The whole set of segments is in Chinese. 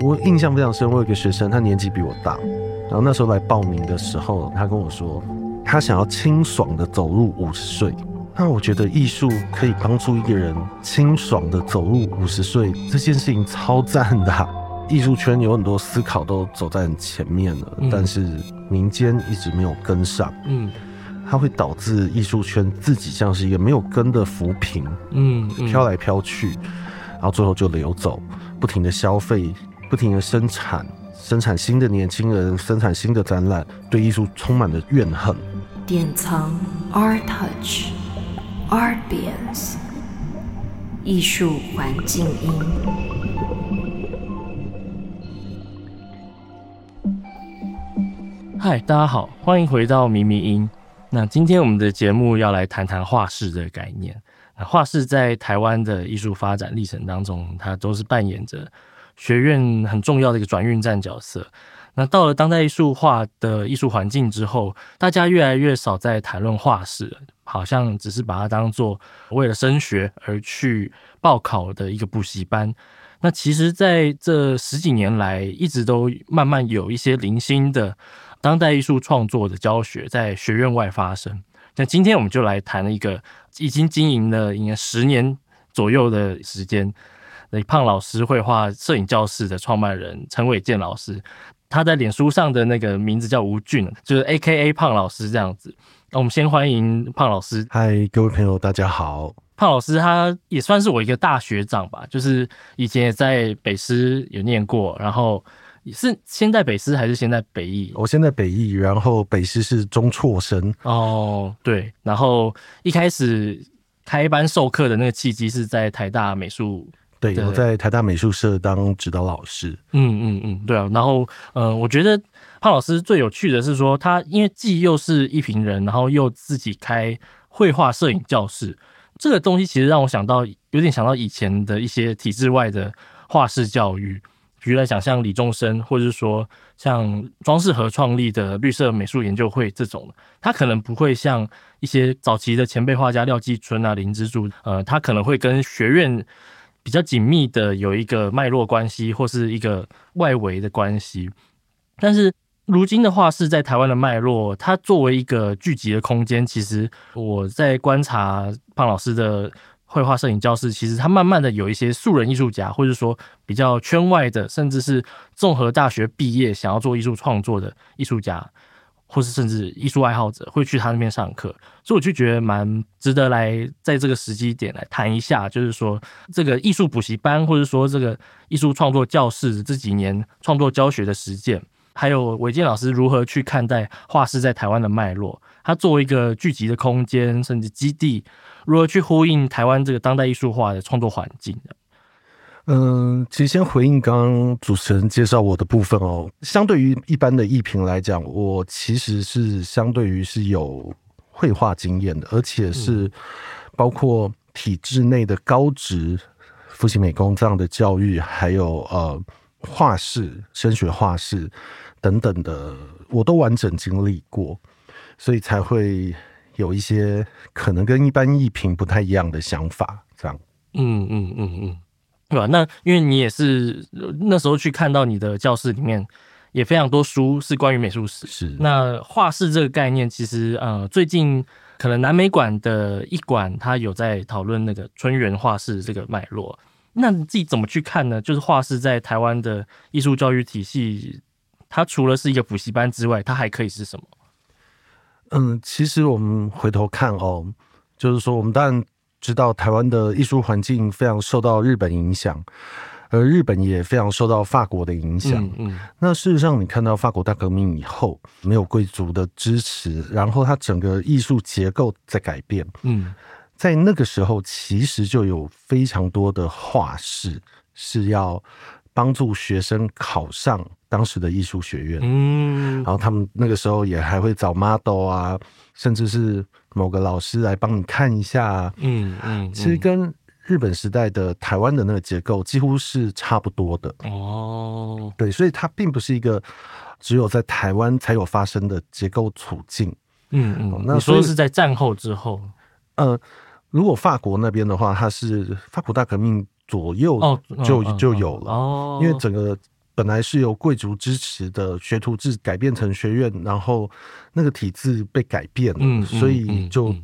我印象非常深，我有一个学生，他年纪比我大，然后那时候来报名的时候，他跟我说，他想要清爽的走入五十岁。那我觉得艺术可以帮助一个人清爽的走入五十岁，这件事情超赞的啊。艺术圈有很多思考都走在很前面了，嗯、但是民间一直没有跟上。嗯，它会导致艺术圈自己像是一个没有根的浮萍，嗯，飘来飘去，然后最后就流走，不停的消费，不停的生产，生产新的年轻人，生产新的展览，对艺术充满了怨恨。典藏 Art Touch Art Beans 艺术环境音。嗨，大家好，欢迎回到谜迷音。那今天我们的节目要来谈谈画室的概念。那画室在台湾的艺术发展历程当中，它都是扮演着学院很重要的一个转运站角色。那到了当代艺术化的艺术环境之后，大家越来越少在谈论画室，好像只是把它当做为了升学而去报考的一个补习班。那其实在这十几年来，一直都慢慢有一些零星的。当代艺术创作的教学在学院外发生。那今天我们就来谈一个已经经营了应该十年左右的时间，那胖老师绘画摄影教室的创办人陈伟健老师，他在脸书上的那个名字叫吴俊，就是 AKA 胖老师这样子。那我们先欢迎胖老师。嗨，各位朋友，大家好。胖老师他也算是我一个大学长吧，就是以前也在北师有念过，然后。是先在北师还是先在北艺？我先在北艺，然后北师是中辍生。哦，对，然后一开始开班授课的那个契机是在台大美术。对，我在台大美术社当指导老师。嗯嗯嗯，对啊。然后，嗯、呃，我觉得胖老师最有趣的是说，他因为既又是一评人，然后又自己开绘画摄影教室，这个东西其实让我想到，有点想到以前的一些体制外的画室教育。比如来讲，像李宗生，或者是说像庄世和创立的绿色美术研究会这种，他可能不会像一些早期的前辈画家廖继春啊、林之助，呃，他可能会跟学院比较紧密的有一个脉络关系，或是一个外围的关系。但是如今的画室在台湾的脉络，它作为一个聚集的空间，其实我在观察胖老师的。绘画摄影教室，其实它慢慢的有一些素人艺术家，或者说比较圈外的，甚至是综合大学毕业想要做艺术创作的艺术家，或是甚至艺术爱好者，会去他那边上课。所以我就觉得蛮值得来在这个时机点来谈一下，就是说这个艺术补习班，或者说这个艺术创作教室这几年创作教学的实践，还有伟健老师如何去看待画室在台湾的脉络，他作为一个聚集的空间，甚至基地。如何去呼应台湾这个当代艺术化的创作环境的？嗯，其实先回应刚刚主持人介绍我的部分哦。相对于一般的艺评来讲，我其实是相对于是有绘画经验的，而且是包括体制内的高职、复兴美工这样的教育，还有呃画室、升学画室等等的，我都完整经历过，所以才会。有一些可能跟一般艺评不太一样的想法，这样。嗯嗯嗯嗯，对吧？那因为你也是那时候去看到你的教室里面也非常多书是关于美术史。是。那画室这个概念，其实呃，最近可能南美馆的一馆他有在讨论那个春园画室这个脉络。那你自己怎么去看呢？就是画室在台湾的艺术教育体系，它除了是一个补习班之外，它还可以是什么？嗯，其实我们回头看哦，就是说，我们当然知道台湾的艺术环境非常受到日本影响，而日本也非常受到法国的影响。嗯，嗯，那事实上，你看到法国大革命以后，没有贵族的支持，然后它整个艺术结构在改变。嗯，在那个时候，其实就有非常多的画室是要帮助学生考上。当时的艺术学院，嗯，然后他们那个时候也还会找 model 啊，甚至是某个老师来帮你看一下，嗯嗯，其实跟日本时代的台湾的那个结构几乎是差不多的哦。对，所以它并不是一个只有在台湾才有发生的结构处境。嗯嗯，那所以是在战后之后，呃，如果法国那边的话，它是法国大革命左右就就有了哦，因为整个。本来是由贵族支持的学徒制改变成学院，然后那个体制被改变了，嗯，所以就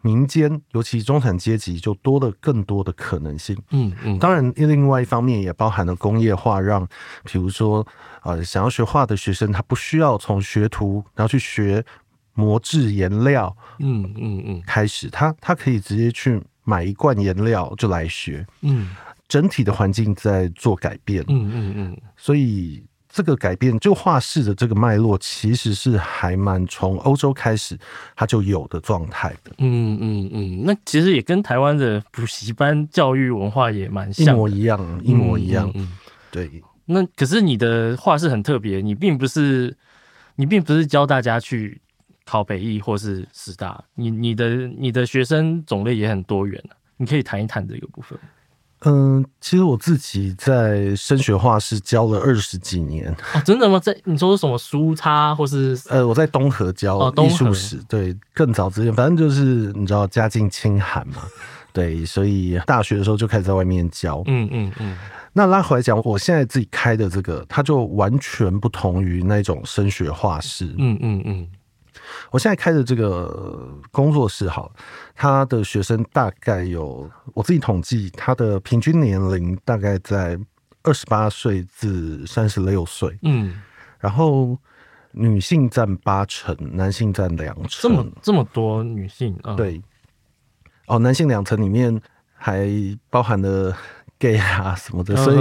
民间，尤其中产阶级就多了更多的可能性。嗯嗯，当然，另外一方面也包含了工业化，让比如说呃想要学画的学生，他不需要从学徒然后去学磨制颜料，嗯嗯嗯，开始他他可以直接去买一罐颜料就来学，嗯。整体的环境在做改变，嗯嗯嗯，所以这个改变就画室的这个脉络，其实是还蛮从欧洲开始它就有的状态的。嗯嗯嗯，那其实也跟台湾的补习班教育文化也蛮像，一模一样，一模一样。嗯，对。那可是你的画室很特别，你并不是你并不是教大家去考北艺或是师大，你你的你的学生种类也很多元，你可以谈一谈这个部分。嗯，其实我自己在升学画室教了二十几年。哦，真的吗？在你说什么书差或是？呃，我在东河教艺术史，对，更早之前，反正就是你知道家境清寒嘛，对，所以大学的时候就开始在外面教。嗯嗯嗯。那拉回来讲，我现在自己开的这个，它就完全不同于那种升学画室。嗯嗯嗯。我现在开的这个工作室，好，他的学生大概有，我自己统计，他的平均年龄大概在二十八岁至三十六岁，嗯，然后女性占八成，男性占两成，这么。这么多女性，嗯、对，哦，男性两成里面还包含了 gay 啊什么的，所以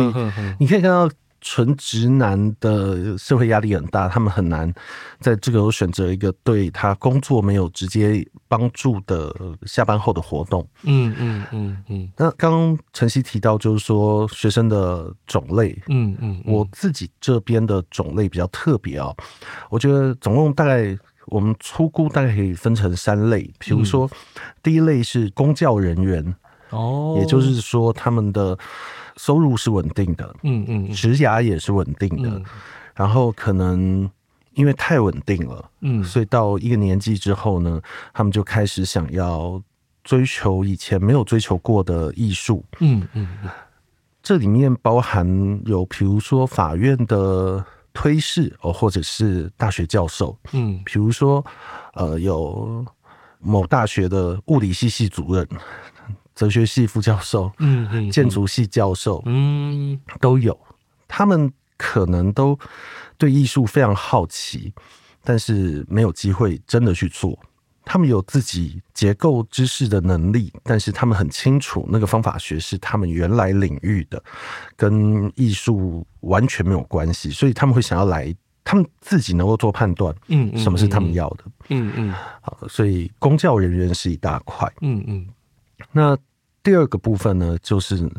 你可以看到。纯直男的社会压力很大，他们很难在这个时候选择一个对他工作没有直接帮助的下班后的活动。嗯嗯嗯嗯。那刚刚晨曦提到，就是说学生的种类。嗯嗯。我自己这边的种类比较特别哦，我觉得总共大概我们粗估大概可以分成三类，比如说第一类是公教人员，哦，也就是说他们的。收入是稳定的，嗯嗯，职涯也是稳定的，嗯，然后可能因为太稳定了，嗯，所以到一个年纪之后呢，他们就开始想要追求以前没有追求过的艺术，嗯嗯，这里面包含有比如说法院的推事哦，或者是大学教授，嗯，比如说呃有某大学的物理系系主任。哲学系副教授，嗯嗯，建筑系教授，嗯，都有。他们可能都对艺术非常好奇，但是没有机会真的去做。他们有自己结构知识的能力，但是他们很清楚那个方法学是他们原来领域的，跟艺术完全没有关系。所以他们会想要来，他们自己能够做判断，嗯，什么是他们要的，嗯嗯。好，所以公教人员是一大块，嗯嗯。那第二个部分呢，就是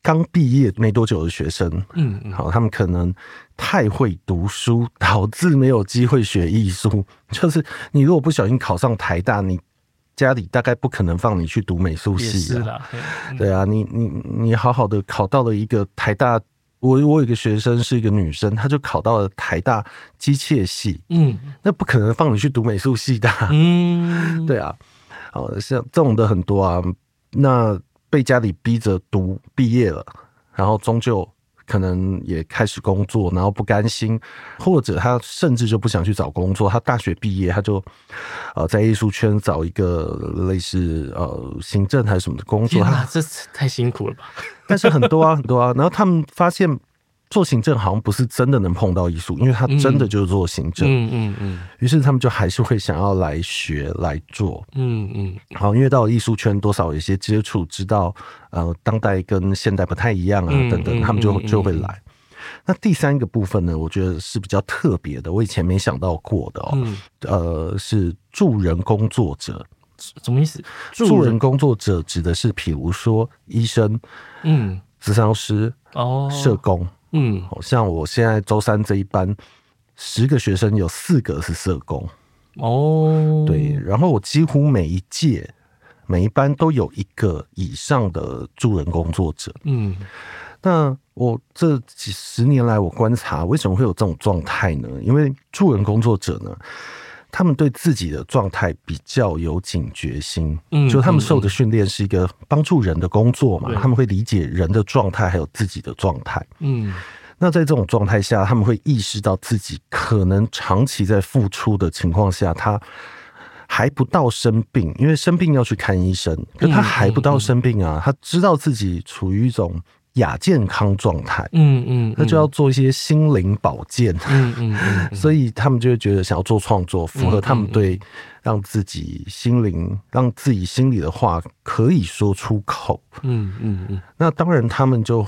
刚毕业没多久的学生，嗯嗯，好，他们可能太会读书，导致没有机会学艺术。就是你如果不小心考上台大，你家里大概不可能放你去读美术系的，对啊，你你你好好的考到了一个台大，我我有一个学生是一个女生，她就考到了台大机械系，嗯，那不可能放你去读美术系的，嗯，对啊。好像这种的很多啊，那被家里逼着读毕业了，然后终究可能也开始工作，然后不甘心，或者他甚至就不想去找工作，他大学毕业他就呃在艺术圈找一个类似呃行政还是什么的工作，他这太辛苦了吧？但是很多啊很多啊，然后他们发现。做行政好像不是真的能碰到艺术，因为他真的就是做行政。嗯嗯嗯。于是他们就还是会想要来学来做。嗯嗯。好，因为到艺术圈多少有一些接触，知道呃当代跟现代不太一样啊等等，他们就就会来。那第三个部分呢，我觉得是比较特别的，我以前没想到过的哦。呃，是助人工作者。什么意思？助人工作者指的是，比如说医生，嗯，咨商师，哦，社工。嗯，像我现在周三这一班，十个学生有四个是社工哦，对，然后我几乎每一届每一班都有一个以上的助人工作者。嗯，那我这几十年来我观察，为什么会有这种状态呢？因为助人工作者呢，他们对自己的状态比较有警觉心，嗯，就他们受的训练是一个帮助人的工作嘛，他们会理解人的状态还有自己的状态，嗯，那在这种状态下，他们会意识到自己可能长期在付出的情况下，他还不到生病，因为生病要去看医生，可他还不到生病啊，他知道自己处于一种亚健康状态，嗯嗯，那就要做一些心灵保健，嗯嗯，所以他们就会觉得想要做创作，符合他们对让自己心灵、让自己心里的话可以说出口，嗯嗯嗯，那当然他们就。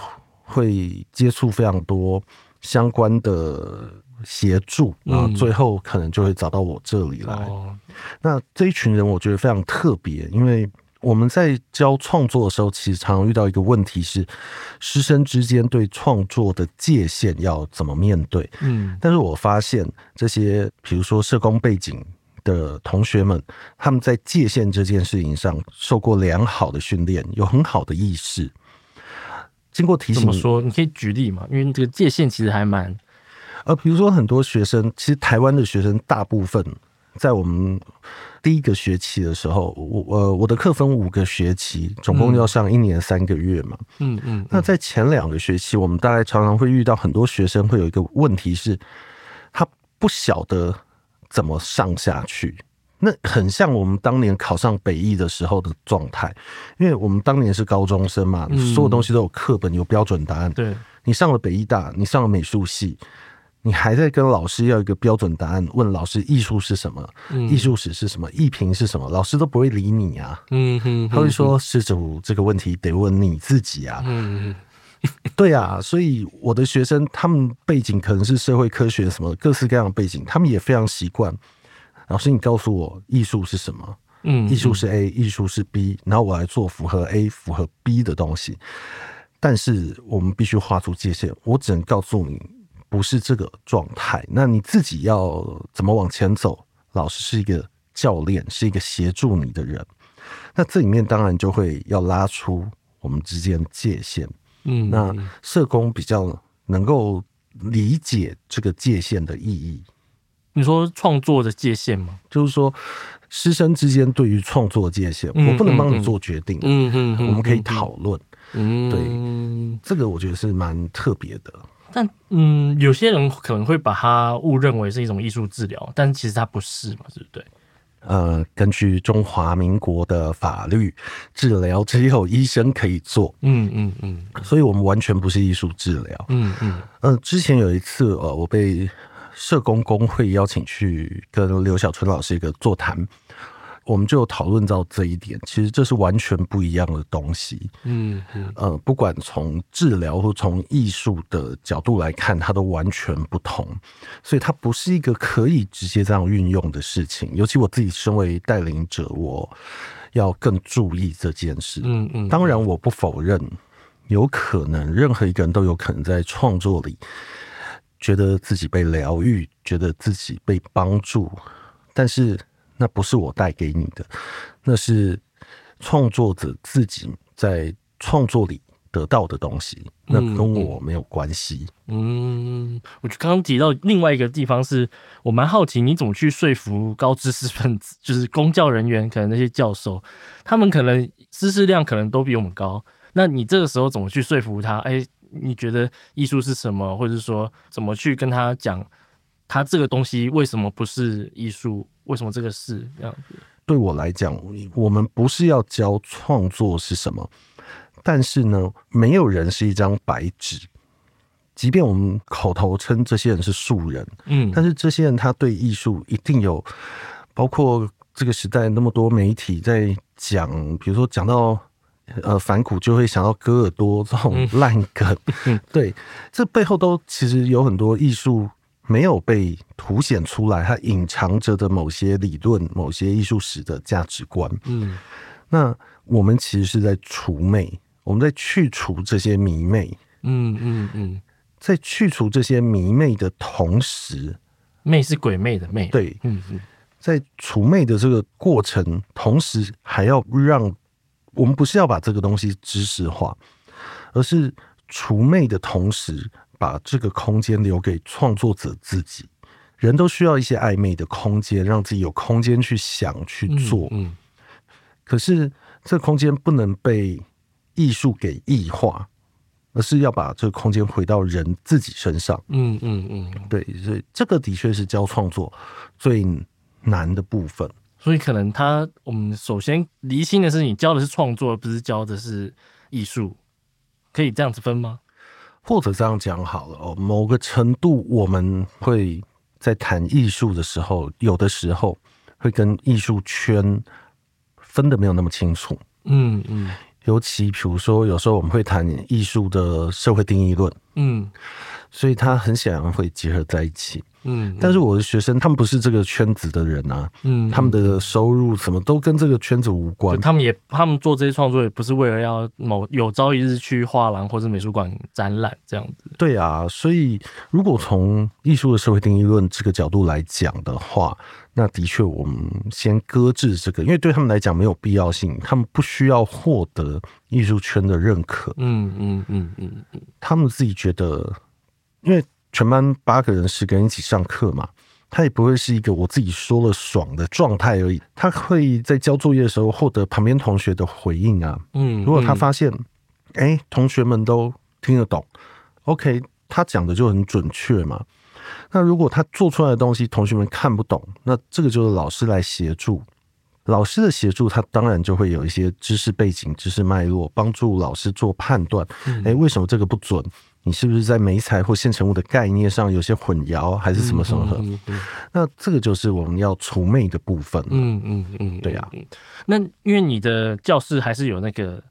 会接触非常多相关的协助啊，最后可能就会找到我这里来。嗯、那这一群人我觉得非常特别，因为我们在教创作的时候，其实常常遇到一个问题是，师生之间对创作的界限要怎么面对？嗯，但是我发现这些，比如说社工背景的同学们，他们在界限这件事情上受过良好的训练，有很好的意识。经过提醒，怎么说？你可以举例嘛？因为这个界限其实还蛮……呃，比如说很多学生，其实台湾的学生大部分在我们第一个学期的时候，我呃我的课分五个学期，总共要上一年三个月嘛。嗯嗯。嗯，那在前两个学期，我们大概常常会遇到很多学生会有一个问题是，他不晓得怎么上下去。那很像我们当年考上北艺的时候的状态，因为我们当年是高中生嘛，所有东西都有课本，有标准答案。对，你上了北艺大，你上了美术系，你还在跟老师要一个标准答案，问老师艺术是什么，艺术史是什么，艺评是什么，老师都不会理你啊。嗯哼，他会说施主这个问题得问你自己啊。嗯，对啊，所以我的学生他们背景可能是社会科学什么各式各样的背景，他们也非常习惯。老师，你告诉我艺术是什么？嗯，艺术是 A，艺术是 B，然后我来做符合 A、符合 B 的东西。但是我们必须画出界限，我只能告诉你，不是这个状态。那你自己要怎么往前走？老师是一个教练，是一个协助你的人。那这里面当然就会要拉出我们之间的界限。嗯，那社工比较能够理解这个界限的意义。你说创作的界限吗？就是说，师生之间对于创作的界限，嗯、我不能帮你做决定。嗯嗯，我们可以讨论。嗯，对，这个我觉得是蛮特别的。但嗯，有些人可能会把它误认为是一种艺术治疗，但其实它不是嘛，对不对？呃，根据中华民国的法律，治疗只有医生可以做。嗯嗯嗯，所以我们完全不是艺术治疗。嗯嗯，呃，之前有一次，呃，我被。社工工会邀请去跟刘小春老师一个座谈，我们就讨论到这一点。其实这是完全不一样的东西。嗯嗯，呃，不管从治疗或从艺术的角度来看，它都完全不同。所以它不是一个可以直接这样运用的事情。尤其我自己身为带领者，我要更注意这件事。嗯嗯，当然我不否认，有可能任何一个人都有可能在创作里。觉得自己被疗愈，觉得自己被帮助，但是那不是我带给你的，那是创作者自己在创作里得到的东西，那跟我没有关系。嗯，嗯，我就刚刚提到另外一个地方是，我蛮好奇你怎么去说服高知识分子，就是公教人员，可能那些教授，他们可能知识量可能都比我们高，那你这个时候怎么去说服他？哎。你觉得艺术是什么，或者说怎么去跟他讲，他这个东西为什么不是艺术？为什么这个是这样子？对我来讲，我们不是要教创作是什么，但是呢，没有人是一张白纸。即便我们口头称这些人是素人，嗯，但是这些人他对艺术一定有，包括这个时代那么多媒体在讲，比如说讲到。呃，反骨就会想到戈尔多这种烂梗，嗯、对，这背后都其实有很多艺术没有被凸显出来，它隐藏着的某些理论、某些艺术史的价值观。嗯，那我们其实是在除魅，我们在去除这些迷魅。嗯嗯嗯，在去除这些迷魅的同时，魅是鬼魅的魅。对，嗯嗯，在除魅的这个过程，同时还要让。我们不是要把这个东西知识化，而是除魅的同时，把这个空间留给创作者自己。人都需要一些暧昧的空间，让自己有空间去想、去做。嗯，嗯。可是这空间不能被艺术给异化。而是要把这个空间回到人自己身上。嗯嗯嗯，对，所以这个的确是教创作最难的部分。所以可能他，我们首先离心的是，你教的是创作，而不是教的是艺术，可以这样子分吗？或者这样讲好了哦，某个程度我们会在谈艺术的时候，有的时候会跟艺术圈分的没有那么清楚。嗯嗯。尤其比如说，有时候我们会谈艺术的社会定义论，嗯，所以它很显然会结合在一起，嗯。但是我的学生他们不是这个圈子的人啊，嗯，他们的收入什么都跟这个圈子无关。他们也他们做这些创作也不是为了要某有朝一日去画廊或者美术馆展览这样子。对啊，所以如果从艺术的社会定义论这个角度来讲的话。那的确，我们先搁置这个，因为对他们来讲没有必要性，他们不需要获得艺术圈的认可。嗯嗯嗯嗯嗯，他们自己觉得，因为全班八个人、十个人一起上课嘛，他也不会是一个我自己说了爽的状态而已。他会在交作业的时候获得旁边同学的回应啊。嗯，如果他发现，哎，同学们都听得懂，OK，他讲的就很准确嘛。那如果他做出来的东西同学们看不懂，那这个就是老师来协助。老师的协助，他当然就会有一些知识背景、知识脉络，帮助老师做判断。哎、嗯，为什么这个不准？你是不是在媒材或现成物的概念上有些混淆，还是什么什么的？嗯嗯嗯、那这个就是我们要除魅的部分。嗯嗯嗯，对呀、啊。那因为你的教室还是有那个。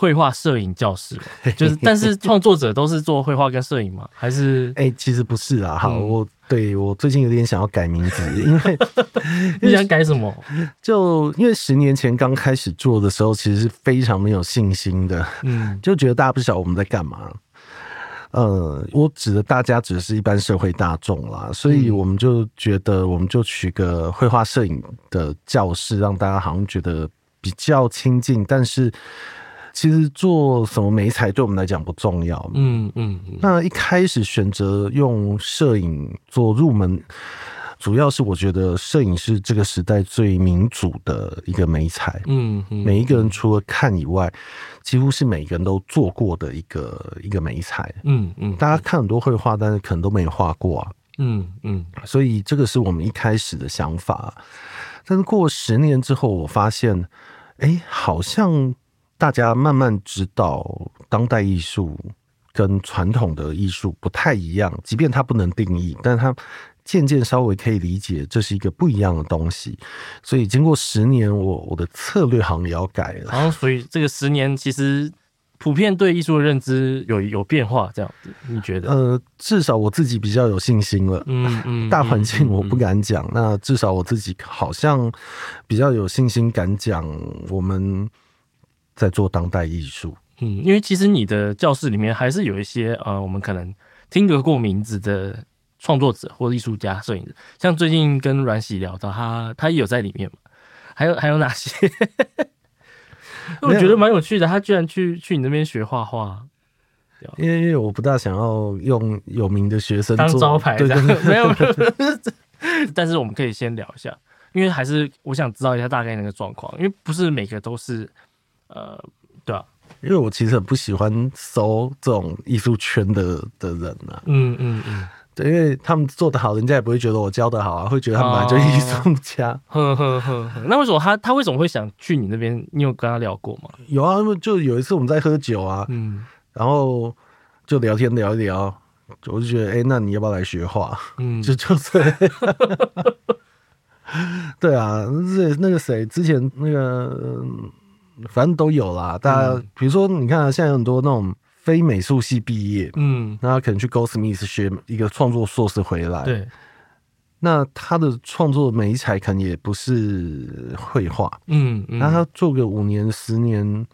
绘画、摄影教室，就是，但是创作者都是做绘画跟摄影吗？还是？哎、欸，其实不是啊。好，我对我最近有点想要改名字，因为 你想改什么？就因为十年前刚开始做的时候，其实是非常没有信心的。嗯，就觉得大家不晓得我们在干嘛。呃，我指的大家只是一般社会大众啦，所以我们就觉得，我们就取个绘画、摄影的教室，让大家好像觉得比较亲近，但是。其实做什么媒材对我们来讲不重要。嗯嗯。那一开始选择用摄影做入门，主要是我觉得摄影是这个时代最民主的一个美材。嗯嗯。每一个人除了看以外，几乎是每个人都做过的一个一个美材。嗯嗯。大家看很多绘画，但是可能都没有画过啊。嗯嗯。所以这个是我们一开始的想法。但是过十年之后，我发现，哎，好像。大家慢慢知道，当代艺术跟传统的艺术不太一样，即便它不能定义，但它渐渐稍微可以理解，这是一个不一样的东西。所以经过十年，我我的策略好像也要改了。然后，所以这个十年其实普遍对艺术的认知有有变化，这样子你觉得？呃，至少我自己比较有信心了。嗯嗯，大环境我不敢讲，嗯嗯，那至少我自己好像比较有信心，敢讲我们。在做当代艺术，嗯，因为其实你的教室里面还是有一些呃，我们可能听得过名字的创作者或艺术家、摄影师，像最近跟阮喜聊到他，他也有在里面嘛。还有还有哪些？我觉得蛮有趣的，他居然去去你那边学画画，因为因为我不大想要用有名的学生当招牌，对对对，没有没有。但是我们可以先聊一下，因为还是我想知道一下大概那个状况，因为不是每个都是。呃，对啊，因为我其实很不喜欢搜这种艺术圈的的人啊。嗯嗯嗯，对，因为他们做的好，人家也不会觉得我教的好啊，会觉得他们本来就艺术家。呵呵呵，那为什么他他为什么会想去你那边？你有跟他聊过吗？有啊，就有一次我们在喝酒啊，嗯，然后就聊天聊一聊，我就觉得，哎、欸，那你要不要来学画？嗯，就就这样。对啊，那那个谁之前那个。反正都有啦，大家比如说，你看现在有很多那种非美术系毕业，嗯，那他可能去 Goldsmith 学一个创作硕士回来，对，那他的创作媒材可能也不是绘画，嗯，那他做个五年十年，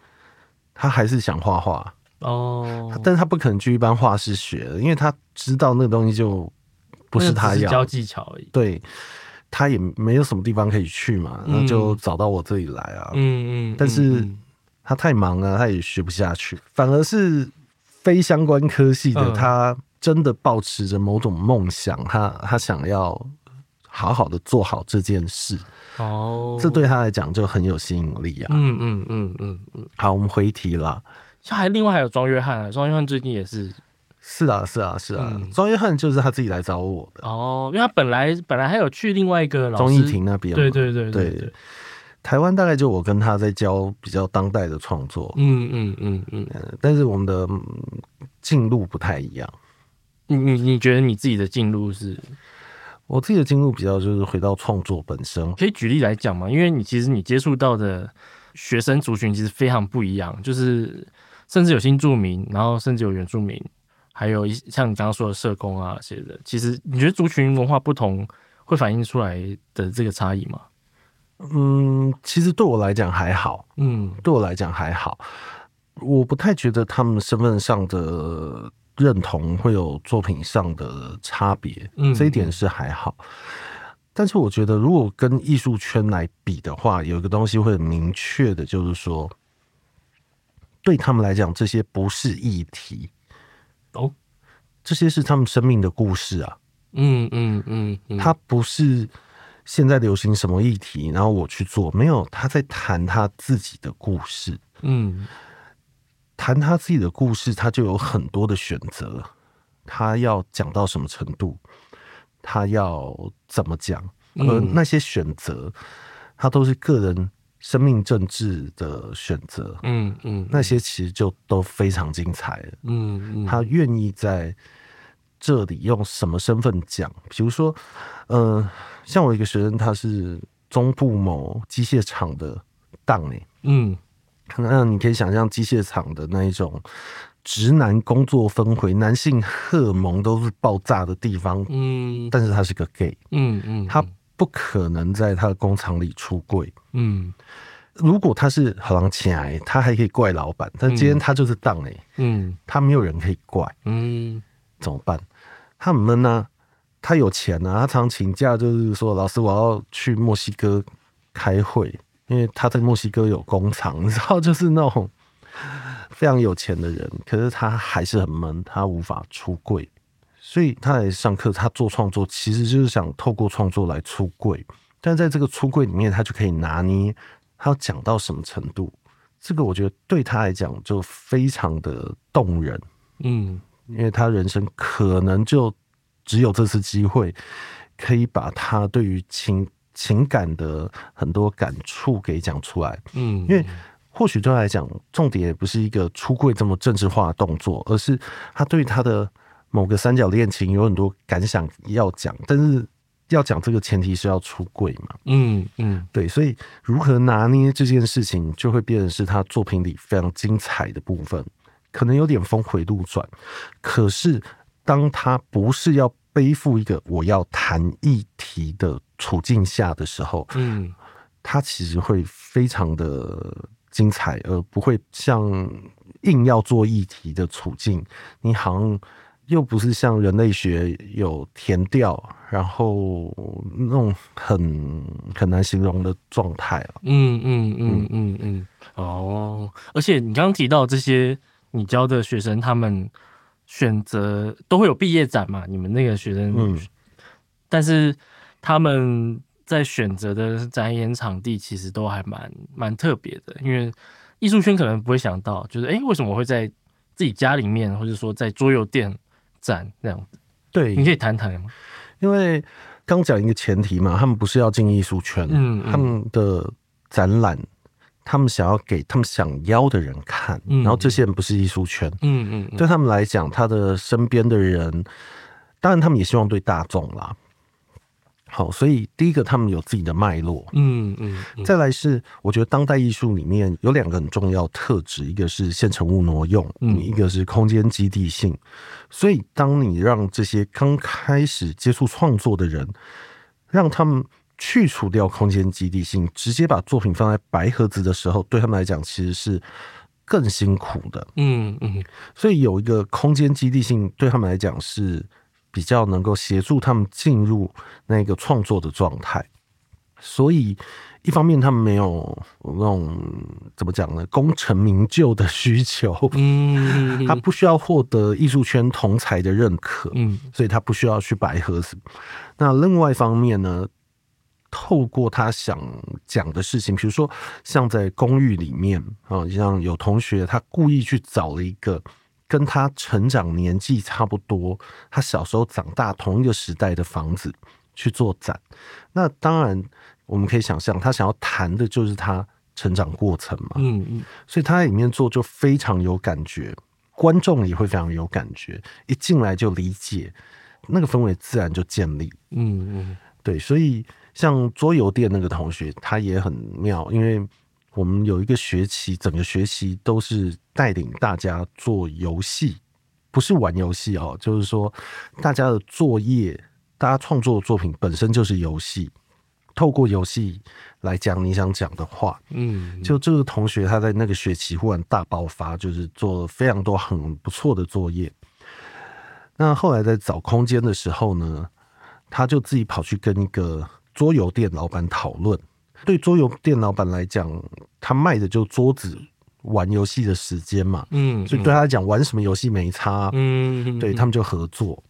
他还是想画画。哦，但是他不可能去一般画室学，因为他知道那个东西就不是他要。教技巧而已，对。他也没有什么地方可以去嘛，那就找到我这里来啊。嗯嗯，但是他太忙了，他也学不下去。反而是非相关科系的，他真的抱持着某种梦想，他他想要好好的做好这件事。哦，这对他来讲就很有吸引力啊。嗯嗯嗯嗯嗯。好，我们回题了。还另外还有庄约翰啊，庄约翰最近也是。是啊，是啊，是啊，庄约翰就是他自己来找我的哦，因为他本来本来还有去另外一个综艺庭那边，对对对对对。台湾大概就我跟他在教比较当代的创作，嗯嗯嗯嗯，但是我们的进路不太一样。你你你觉得你自己的进路是？我自己的进入比较就是回到创作本身，可以举例来讲嘛？因为你其实你接触到的学生族群其实非常不一样，就是甚至有新住民，然后甚至有原住民。还有一像你刚刚说的社工啊，这些的，其实你觉得族群文化不同会反映出来的这个差异吗？嗯，其实对我来讲还好，嗯，对我来讲还好，我不太觉得他们身份上的认同会有作品上的差别，嗯，这一点是还好。但是我觉得，如果跟艺术圈来比的话，有一个东西会很明确的，就是说，对他们来讲，这些不是议题。哦，这些是他们生命的故事啊！嗯嗯嗯，嗯，他不是现在流行什么议题，然后我去做，没有，他在谈他自己的故事。嗯，谈他自己的故事，他就有很多的选择，他要讲到什么程度，他要怎么讲，而那些选择，他都是个人。生命政治的选择，嗯嗯，那些其实就都非常精彩了，嗯嗯，他愿意在这里用什么身份讲？比如说，嗯、呃，像我一个学生，他是中部某机械厂的档哎，嗯，那你可以想象机械厂的那一种直男工作氛围，男性荷尔蒙都是爆炸的地方，嗯，但是他是个 gay，嗯嗯，他。不可能在他的工厂里出柜。嗯，如果他是好人请来，他还可以怪老板。但今天他就是当哎，嗯，他没有人可以怪。嗯，怎么办？他很闷呢。他有钱呢、啊，他常请假，就是说老师我要去墨西哥开会，因为他在墨西哥有工厂，你知道，就是那种非常有钱的人。可是他还是很闷，他无法出柜。所以他来上课，他做创作其实就是想透过创作来出柜，但在这个出柜里面，他就可以拿捏他要讲到什么程度。这个我觉得对他来讲就非常的动人，嗯，因为他人生可能就只有这次机会，可以把他对于情情感的很多感触给讲出来，嗯，因为或许对他来讲，重点也不是一个出柜这么政治化的动作，而是他对他的。某个三角恋情有很多感想要讲，但是要讲这个前提是要出柜嘛？嗯嗯，对，所以如何拿捏这件事情，就会变成是他作品里非常精彩的部分，可能有点峰回路转。可是当他不是要背负一个我要谈议题的处境下的时候，嗯，他其实会非常的精彩，而不会像硬要做议题的处境，你好像。又不是像人类学有填调，然后那种很很难形容的状态啊。嗯嗯嗯嗯嗯。哦，而且你刚刚提到这些，你教的学生他们选择都会有毕业展嘛？你们那个学生，嗯，但是他们在选择的展演场地其实都还蛮蛮特别的，因为艺术圈可能不会想到，就是哎，为什么我会在自己家里面，或者说在桌游店？展这样子，对，你可以谈谈吗？因为刚讲一个前提嘛，他们不是要进艺术圈，嗯，嗯，他们的展览，他们想要给他们想要的人看，嗯，然后这些人不是艺术圈，嗯嗯，嗯，对他们来讲，他的身边的人，当然他们也希望对大众啦。好，所以第一个，他们有自己的脉络，嗯嗯。再来是，我觉得当代艺术里面有两个很重要特质，一个是现成物挪用，嗯，一个是空间基地性。所以，当你让这些刚开始接触创作的人，让他们去除掉空间基地性，直接把作品放在白盒子的时候，对他们来讲其实是更辛苦的，嗯嗯。所以有一个空间基地性，对他们来讲是。比较能够协助他们进入那个创作的状态，所以一方面他们没有那种怎么讲呢，功成名就的需求，嗯，他不需要获得艺术圈同才的认可，嗯，所以他不需要去白盒子。那另外一方面呢，透过他想讲的事情，比如说像在公寓里面啊，像有同学他故意去找了一个跟他成长年纪差不多，他小时候长大同一个时代的房子去做展。那当然我们可以想象，他想要谈的就是他成长过程嘛。嗯嗯，所以他在里面做就非常有感觉，观众也会非常有感觉，一进来就理解，那个氛围自然就建立。嗯嗯，对，所以。像桌游店那个同学，他也很妙，因为我们有一个学期，整个学期都是带领大家做游戏，不是玩游戏哦，就是说大家的作业，大家创作的作品本身就是游戏，透过游戏来讲你想讲的话。嗯，就这个同学他在那个学期忽然大爆发，就是做了非常多很不错的作业。那后来在找空间的时候呢，他就自己跑去跟一个。桌游店老板讨论，对桌游店老板来讲，他卖的就是桌子玩游戏的时间嘛，嗯，所以对他来讲，玩什么游戏没差，嗯，对他们就合作，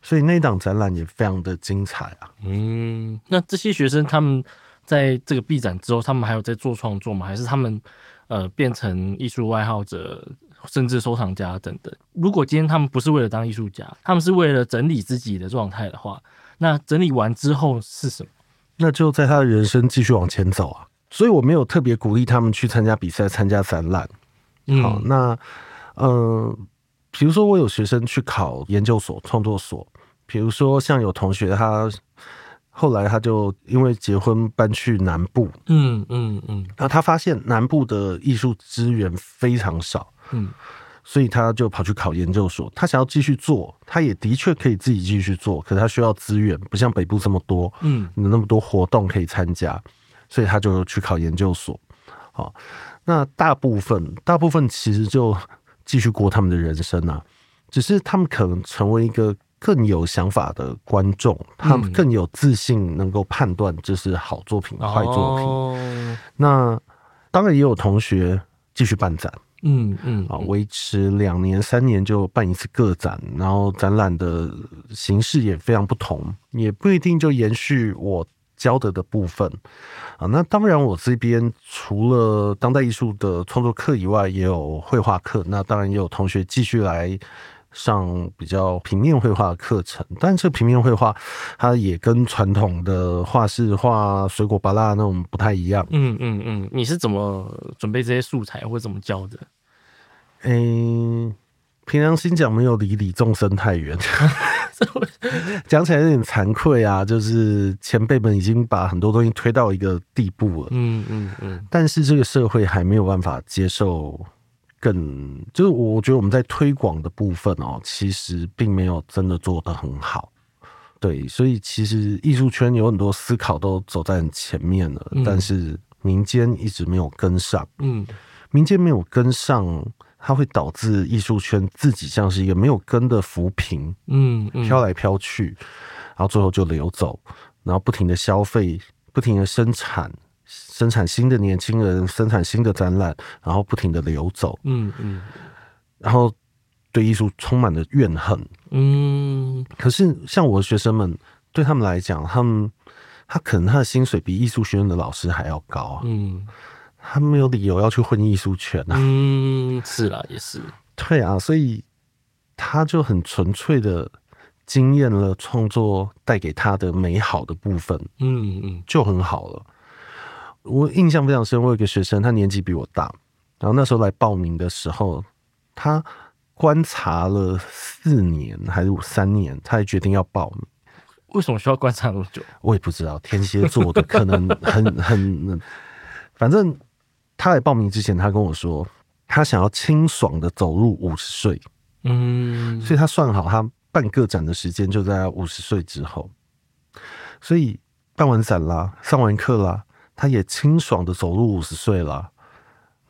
所以那档展览也非常的精彩啊，嗯，那这些学生他们在这个闭展之后，他们还有在做创作吗？还是他们呃变成艺术爱好者，甚至收藏家等等？如果今天他们不是为了当艺术家，他们是为了整理自己的状态的话，那整理完之后是什么？那就在他的人生继续往前走啊，所以我没有特别鼓励他们去参加比赛、参加展览。好，那嗯，比如说我有学生去考研究所、创作所，比如说像有同学他后来他就因为结婚搬去南部，嗯嗯嗯，然后他发现南部的艺术资源非常少，嗯。所以他就跑去考研究所，他想要继续做，他也的确可以自己继续做，可是他需要资源，不像北部这么多，嗯，有那么多活动可以参加，所以他就去考研究所。好，那大部分大部分其实就继续过他们的人生啊，只是他们可能成为一个更有想法的观众，他们更有自信，能够判断这是好作品、坏作品。哦。那当然也有同学继续办展。嗯嗯啊，维持两年三年就办一次个展，然后展览的形式也非常不同，也不一定就延续我教的的部分啊。那当然，我这边除了当代艺术的创作课以外，也有绘画课。那当然也有同学继续来上比较平面绘画的课程，但这个平面绘画它也跟传统的画室画水果芭拉那种不太一样。嗯嗯嗯，你是怎么准备这些素材，或者怎么教的？诶、欸，凭良心讲，没有离李宗盛太远。讲起来有点惭愧啊，就是前辈们已经把很多东西推到一个地步了。嗯嗯嗯。但是这个社会还没有办法接受更，就是我觉得我们在推广的部分哦，其实并没有真的做得很好。对，所以其实艺术圈有很多思考都走在很前面了，嗯、但是民间一直没有跟上。嗯，民间没有跟上。它会导致艺术圈自己像是一个没有根的浮萍，嗯，飘来飘去，然后最后就流走，然后不停的消费，不停的生产，生产新的年轻人，生产新的展览，然后不停的流走，嗯嗯，然后对艺术充满了怨恨，嗯。可是像我的学生们，对他们来讲，他们他可能他的薪水比艺术学院的老师还要高啊，嗯。他没有理由要去混艺术圈啊。嗯，是啦，也是。对啊，所以他就很纯粹的经验了创作带给他的美好的部分。嗯嗯，就很好了。我印象非常深，我有一个学生，他年纪比我大，然后那时候来报名的时候，他观察了四年还是三年，他才决定要报名。为什么需要观察那么久？我也不知道，天蝎座的可能很很，反正。他来报名之前，他跟我说，他想要清爽的走入五十岁，嗯，所以他算好他办个展的时间就在五十岁之后，所以办完展啦，上完课啦，他也清爽的走入五十岁了。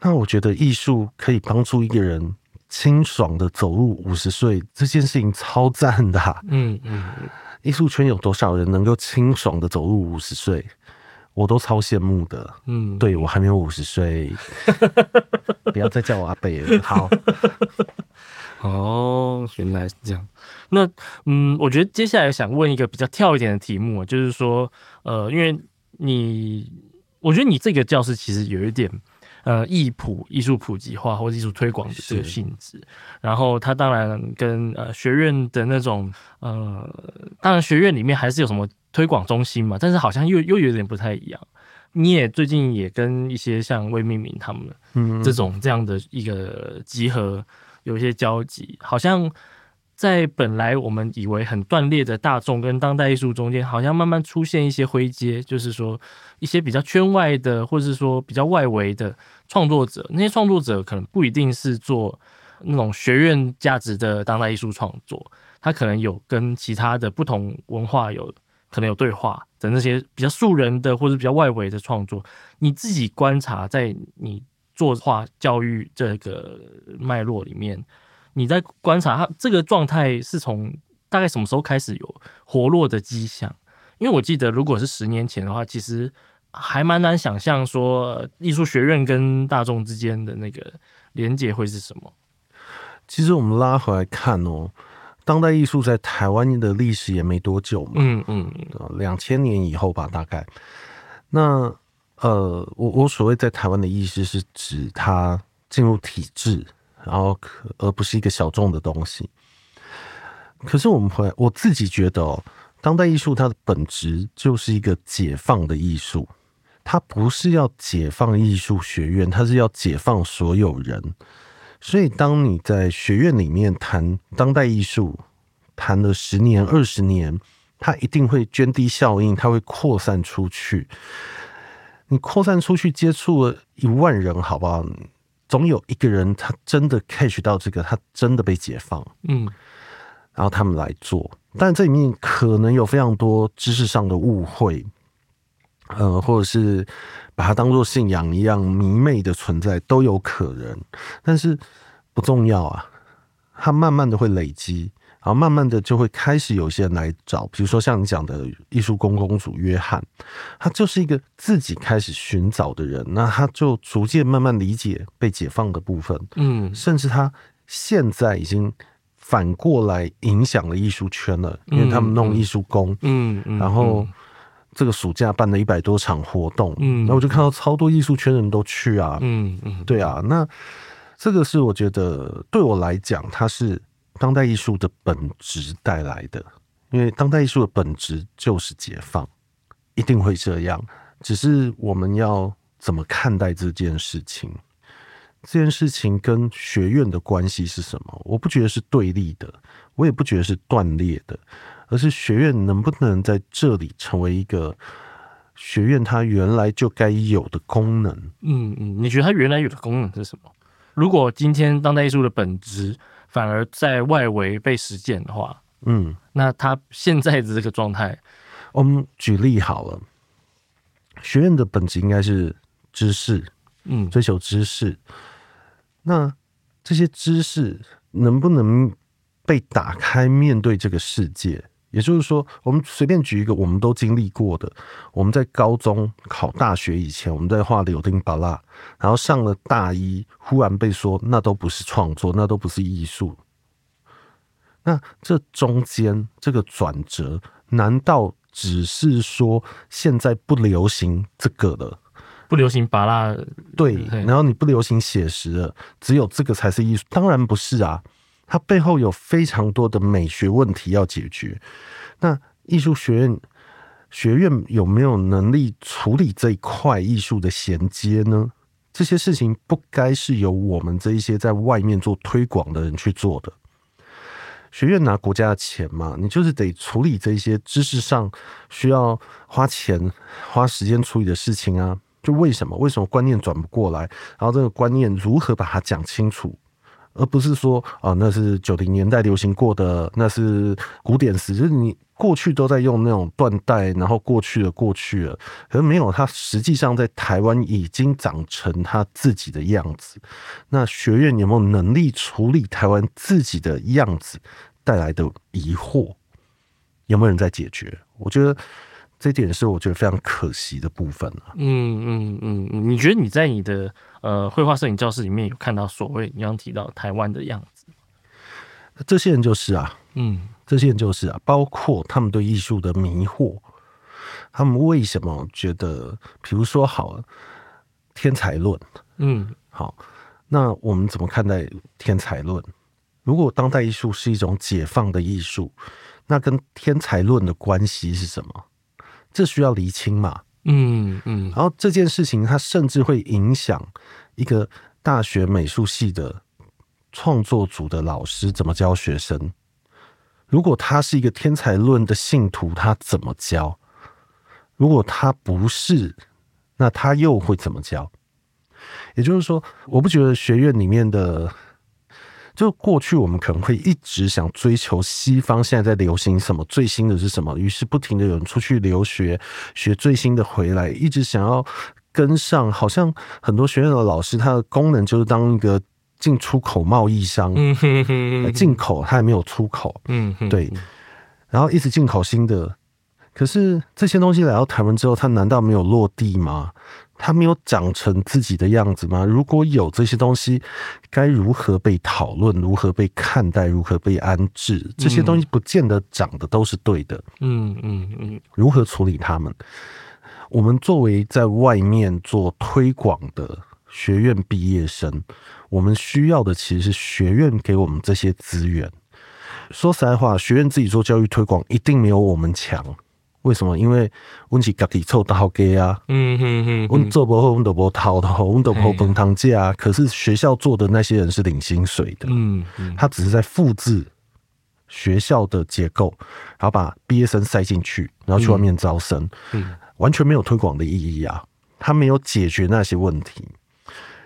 那我觉得艺术可以帮助一个人清爽的走入五十岁，这件事情超赞的啊。嗯嗯，艺术圈有多少人能够清爽的走入五十岁？我都超羡慕的，嗯，对，我还没有五十岁，不要再叫我阿贝了。好，哦，原来是这样。那，嗯，我觉得接下来想问一个比较跳一点的题目，就是说，呃，因为你，我觉得你这个教室其实有一点。呃，艺普艺术普及化或者艺术推广的这个性质，然后它当然跟呃学院的那种呃，当然学院里面还是有什么推广中心嘛，但是好像又又有点不太一样。你也最近也跟一些像未命名他们嗯这种这样的一个集合有一些交集，好像。在本来我们以为很断裂的大众跟当代艺术中间，好像慢慢出现一些灰阶，就是说一些比较圈外的，或者是说比较外围的创作者。那些创作者可能不一定是做那种学院价值的当代艺术创作，他可能有跟其他的不同文化有可能有对话的那些比较素人的或者比较外围的创作。你自己观察，在你作画教育这个脉络里面。你在观察他这个状态是从大概什么时候开始有活络的迹象？因为我记得，如果是十年前的话，其实还蛮难想象说艺术学院跟大众之间的那个连接会是什么。其实我们拉回来看哦，当代艺术在台湾的历史也没多久嘛，嗯嗯，两千年以后吧，大概。那呃，我我所谓在台湾的意思是指它进入体制。然后，而不是一个小众的东西。可是我们会，我自己觉得哦，当代艺术它的本质就是一个解放的艺术，它不是要解放艺术学院，它是要解放所有人。所以，当你在学院里面谈当代艺术，谈了十年、二十年，它一定会涓滴效应，它会扩散出去。你扩散出去，接触了一万人，好不好？总有一个人，他真的 catch 到这个，他真的被解放，嗯，然后他们来做，但这里面可能有非常多知识上的误会，呃，或者是把它当做信仰一样迷昧的存在都有可能，但是不重要啊，它慢慢的会累积。然后慢慢的就会开始有些人来找，比如说像你讲的艺术公公主约翰，他就是一个自己开始寻找的人，那他就逐渐慢慢理解被解放的部分，嗯，甚至他现在已经反过来影响了艺术圈了，因为他们弄艺术宫，嗯嗯，然后这个暑假办了一百多场活动，嗯，那我就看到超多艺术圈人都去啊，嗯嗯，对啊，那这个是我觉得对我来讲，他是。当代艺术的本质带来的，因为当代艺术的本质就是解放，一定会这样。只是我们要怎么看待这件事情？这件事情跟学院的关系是什么？我不觉得是对立的，我也不觉得是断裂的，而是学院能不能在这里成为一个学院它原来就该有的功能？嗯嗯，你觉得它原来有的功能是什么？如果今天当代艺术的本质，反而在外围被实践的话，嗯，那他现在的这个状态，我们举例好了，学院的本质应该是知识，嗯，追求知识。那这些知识能不能被打开，面对这个世界？也就是说，我们随便举一个我们都经历过的，我们在高中考大学以前，我们在画柳丁巴拉，然后上了大一，忽然被说那都不是创作，那都不是艺术。那这中间这个转折，难道只是说现在不流行这个了？不流行巴拉？对，然后你不流行写实了，只有这个才是艺术？当然不是啊。它背后有非常多的美学问题要解决。那艺术学院学院有没有能力处理这一块艺术的衔接呢？这些事情不该是由我们这一些在外面做推广的人去做的。学院拿国家的钱嘛，你就是得处理这一些知识上需要花钱花时间处理的事情啊。就为什么？为什么观念转不过来？然后这个观念如何把它讲清楚？而不是说啊，那是九零年代流行过的，那是古典史，就是你过去都在用那种断代，然后过去了过去了，可是没有，它实际上在台湾已经长成它自己的样子。那学院有没有能力处理台湾自己的样子带来的疑惑？有没有人在解决？我觉得。这点是我觉得非常可惜的部分了。嗯嗯嗯，你觉得你在你的呃绘画摄影教室里面有看到所谓你刚提到台湾的样子？这些人就是啊，嗯，这些人就是啊，包括他们对艺术的迷惑，他们为什么觉得，比如说好了，天才论，嗯，好，那我们怎么看待天才论？如果当代艺术是一种解放的艺术，那跟天才论的关系是什么？这需要厘清嘛？嗯嗯。然后这件事情，它甚至会影响一个大学美术系的创作组的老师怎么教学生。如果他是一个天才论的信徒，他怎么教？如果他不是，那他又会怎么教？也就是说，我不觉得学院里面的，就过去我们可能会一直想追求西方现在在流行什么，最新的是什么，于是不停的有人出去留学，学最新的回来，一直想要跟上。好像很多学院的老师，他的功能就是当一个。进出口贸易商，嗯哼哼，进口他还没有出口，嗯哼，对，然后一直进口新的，可是这些东西来到台湾之后，它难道没有落地吗？它没有长成自己的样子吗？如果有这些东西，该如何被讨论？如何被看待？如何被安置？这些东西不见得长得都是对的，嗯嗯嗯，如何处理他们？我们作为在外面做推广的学院毕业生。我们需要的其实是学院给我们这些资源。说实在话，学院自己做教育推广一定没有我们强。为什么？因为我们是自己凑大给啊，嗯嗯嗯，我们做不好，我们都不讨的，我们都不分堂价。可是学校做的那些人是领薪水的，嗯嗯，他只是在复制学校的结构，然后把毕业生塞进去，然后去外面招生，嗯，完全没有推广的意义啊，他没有解决那些问题，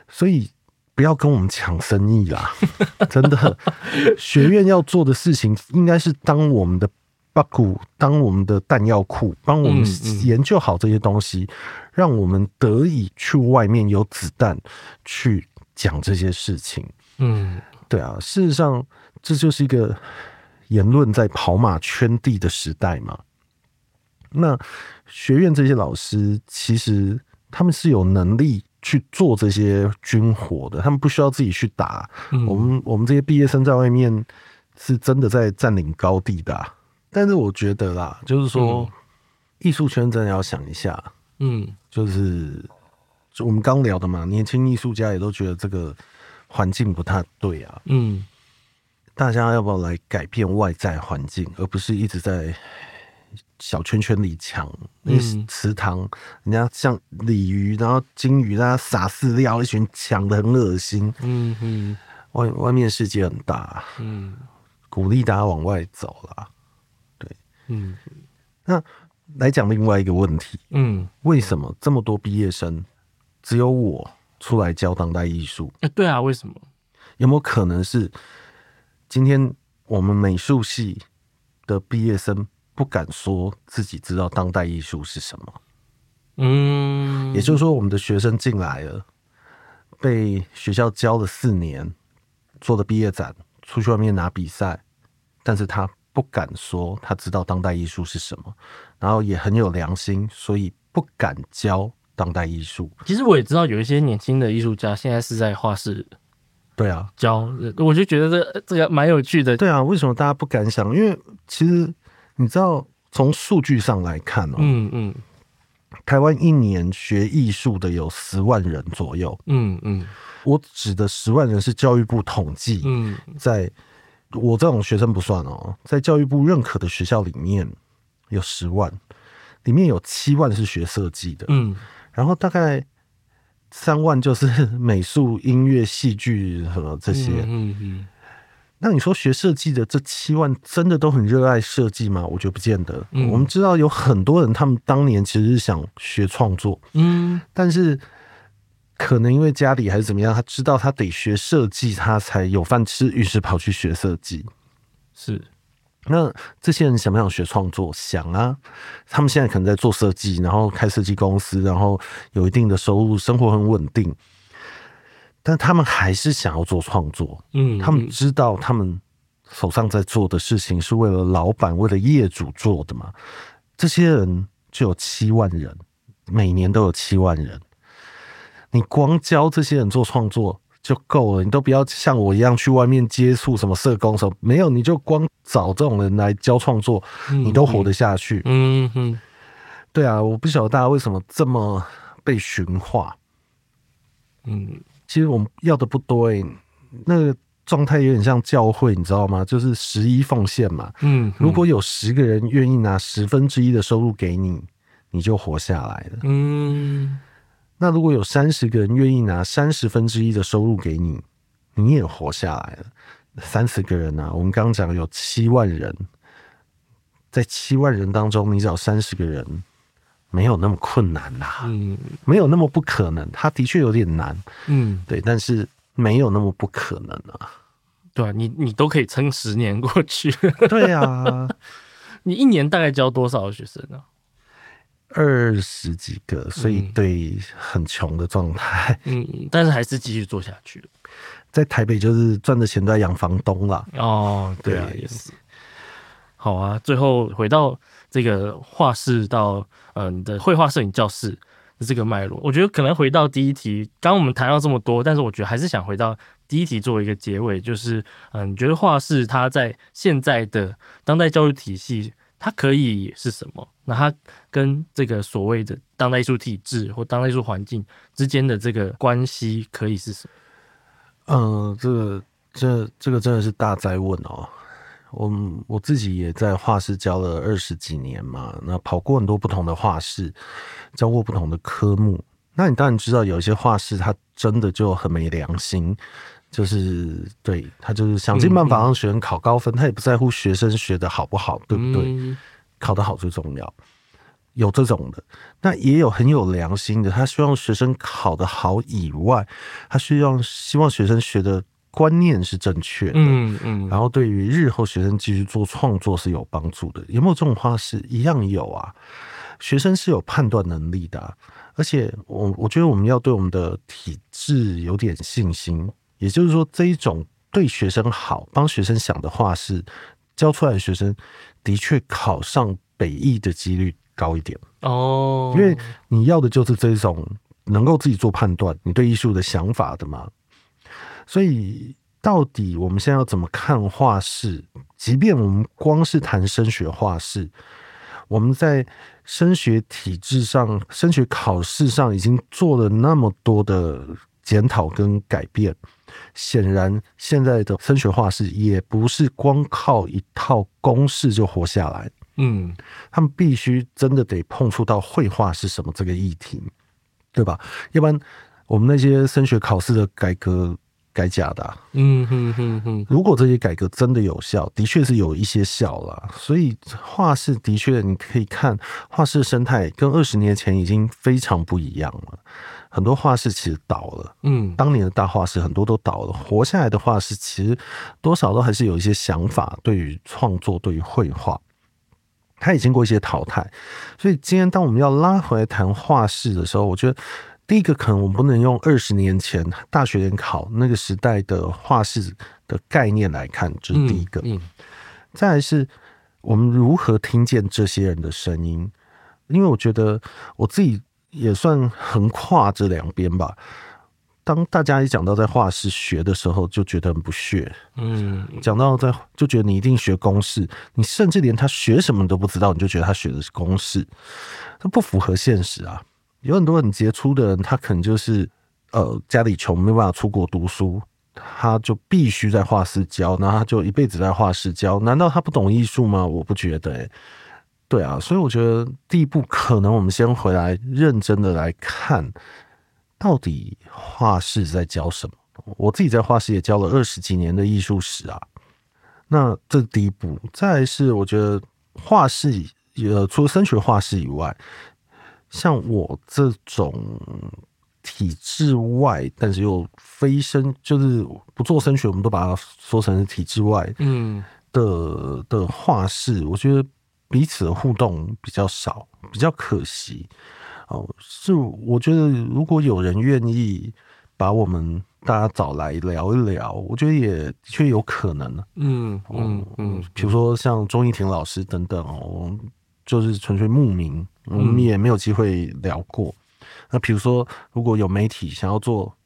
所以。不要跟我们抢生意啦！真的，学院要做的事情应该是当我们的八股，当我们的弹药库，帮我们研究好这些东西，让我们得以去外面有子弹去讲这些事情。嗯，对啊，事实上这就是一个言论在跑马圈地的时代嘛。那学院这些老师其实他们是有能力。去做这些军火的，他们不需要自己去打。嗯、我们我们这些毕业生在外面是真的在占领高地的、啊。但是我觉得啦，就是说，艺术、嗯、圈真的要想一下。嗯，就是就我们刚聊的嘛，年轻艺术家也都觉得这个环境不太对啊。嗯，大家要不要来改变外在环境，而不是一直在。小圈圈里抢，那池塘，嗯、人家像鲤鱼，然后金鱼，大家撒饲料，一群抢的很恶心。嗯嗯，外外面世界很大，嗯，鼓励大家往外走啦。对，嗯，那来讲另外一个问题，嗯，为什么这么多毕业生只有我出来教当代艺术？哎，对啊，为什么？有没有可能是今天我们美术系的毕业生？不敢说自己知道当代艺术是什么，嗯，也就是说，我们的学生进来了，被学校教了四年，做的毕业展，出去外面拿比赛，但是他不敢说他知道当代艺术是什么，然后也很有良心，所以不敢教当代艺术。其实我也知道有一些年轻的艺术家现在是在画室，对啊，教，我就觉得这这个蛮有趣的。对啊，为什么大家不敢想？因为其实。你知道，从数据上来看哦，嗯嗯，台湾一年学艺术的有十万人左右，嗯嗯，我指的十万人是教育部统计，嗯，在我这种学生不算哦，在教育部认可的学校里面有十万，里面有七万是学设计的，嗯，然后大概三万就是美术、音乐、戏剧和这些，嗯嗯。那你说学设计的这七万真的都很热爱设计吗？我觉得不见得。嗯，我们知道有很多人，他们当年其实是想学创作，嗯，但是可能因为家里还是怎么样，他知道他得学设计，他才有饭吃，于是跑去学设计。是，那这些人想不想学创作？想啊！他们现在可能在做设计，然后开设计公司，然后有一定的收入，生活很稳定。但他们还是想要做创作，嗯，他们知道他们手上在做的事情是为了老板、为了业主做的嘛。这些人就有七万人，每年都有七万人。你光教这些人做创作就够了，你都不要像我一样去外面接触什么社工什么，没有，你就光找这种人来教创作，你都活得下去。嗯哼，对啊，我不晓得大家为什么这么被驯化。嗯，其实我们要的不多诶、欸，那个状态有点像教会，你知道吗？就是十一奉献嘛。嗯，如果有十个人愿意拿十分之一的收入给你，你就活下来了。嗯，那如果有三十个人愿意拿三十分之一的收入给你，你也活下来了。三十个人啊，我们刚刚讲有七万人，在七万人当中，你找三十个人。没有那么困难呐、啊，嗯，没有那么不可能。他的确有点难，嗯，对，但是没有那么不可能啊。对啊，你你都可以撑十年过去。对啊，你一年大概教多少学生呢、啊？二十几个，所以对很穷的状态，嗯，但是还是继续做下去。在台北就是赚的钱都在养房东啦。哦，对啊，也是。好啊，最后回到这个画室到嗯、呃、你的绘画摄影教室的这个脉络，我觉得可能回到第一题，刚刚我们谈到这么多，但是我觉得还是想回到第一题作为一个结尾，就是嗯、呃，你觉得画室它在现在的当代教育体系，它可以是什么？那它跟这个所谓的当代艺术体制或当代艺术环境之间的这个关系可以是什么？嗯，这个这这个真的是大哉问哦。我我自己也在画室教了二十几年嘛，那跑过很多不同的画室，教过不同的科目。那你当然知道，有一些画室它真的就很没良心，就是对他就是想尽办法让学生考高分，他也不在乎学生学的好不好，对不对？考得好最重要。有这种的，那也有很有良心的，他希望学生考得好以外，他需要希望学生学的。观念是正确的，嗯嗯，然后对于日后学生继续做创作是有帮助的。有没有这种话是？一样有啊。学生是有判断能力的，而且我我觉得我们要对我们的体制有点信心。也就是说，这一种对学生好、帮学生想的画室，教出来的学生的确考上北艺的几率高一点哦。因为你要的就是这种能够自己做判断、你对艺术的想法的嘛。所以，到底我们现在要怎么看画室？即便我们光是谈升学画室，我们在升学体制上、升学考试上已经做了那么多的检讨跟改变，显然现在的升学画室也不是光靠一套公式就活下来。嗯，他们必须真的得碰触到绘画是什么这个议题，对吧？要不然，我们那些升学考试的改革。改假的、啊，嗯哼哼哼。如果这些改革真的有效，的确是有一些效了。所以画室的确，你可以看画室生态跟二十年前已经非常不一样了。很多画室其实倒了，嗯，当年的大画室很多都倒了，活下来的画室其实多少都还是有一些想法，对于创作，对于绘画，它也经过一些淘汰。所以今天当我们要拉回来谈画室的时候，我觉得。第一个可能我们不能用二十年前大学联考那个时代的画室的概念来看，这是第一个。嗯，再来是我们如何听见这些人的声音，因为我觉得我自己也算横跨这两边吧。当大家一讲到在画室学的时候，就觉得很不屑。嗯，讲到在就觉得你一定学公式，你甚至连他学什么都不知道，你就觉得他学的是公式，这不符合现实啊。有很多很杰出的人，他可能就是呃家里穷，没办法出国读书，他就必须在画室教，然后他就一辈子在画室教。难道他不懂艺术吗？我不觉得、欸。对啊，所以我觉得第一步可能我们先回来认真的来看，到底画室在教什么。我自己在画室也教了二十几年的艺术史啊。那这是第一步，再来是我觉得画室呃除了升学画室以外。像我这种体制外，但是又非升，就是不做升学，我们都把它说成是体制外，嗯的的画室，我觉得彼此的互动比较少，比较可惜。哦，是我觉得如果有人愿意把我们大家找来聊一聊，我觉得也的确有可能。嗯嗯嗯，比如说像钟义婷老师等等哦。就是纯粹慕名，我们也没有机会聊过。嗯、那比如说，如果有媒体想要做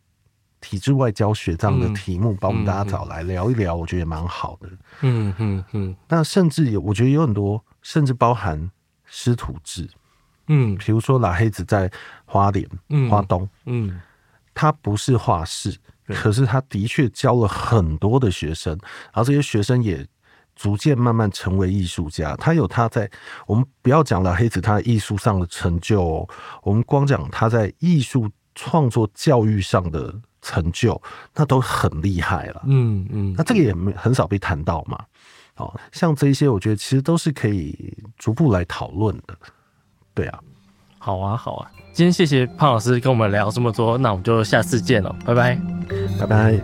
体制外教学这样的题目，把、嗯、我们大家找来聊一聊，我觉得也蛮好的。嗯嗯嗯。那甚至有，我觉得有很多，甚至包含师徒制。嗯，比如说拉黑子在花莲、嗯、花东，嗯，他不是画室，可是他的确教了很多的学生，然后这些学生也逐渐慢慢成为艺术家。他有他在，我们不要讲拉黑子他艺术上的成就哦，我们光讲他在艺术创作教育上的成就，那都很厉害了。嗯嗯，那这个也没很少被谈到嘛。哦，像这一些我觉得其实都是可以逐步来讨论的。对啊，好啊，好啊。今天谢谢胖老师跟我们聊这么多，那我们就下次见了，拜拜，拜拜。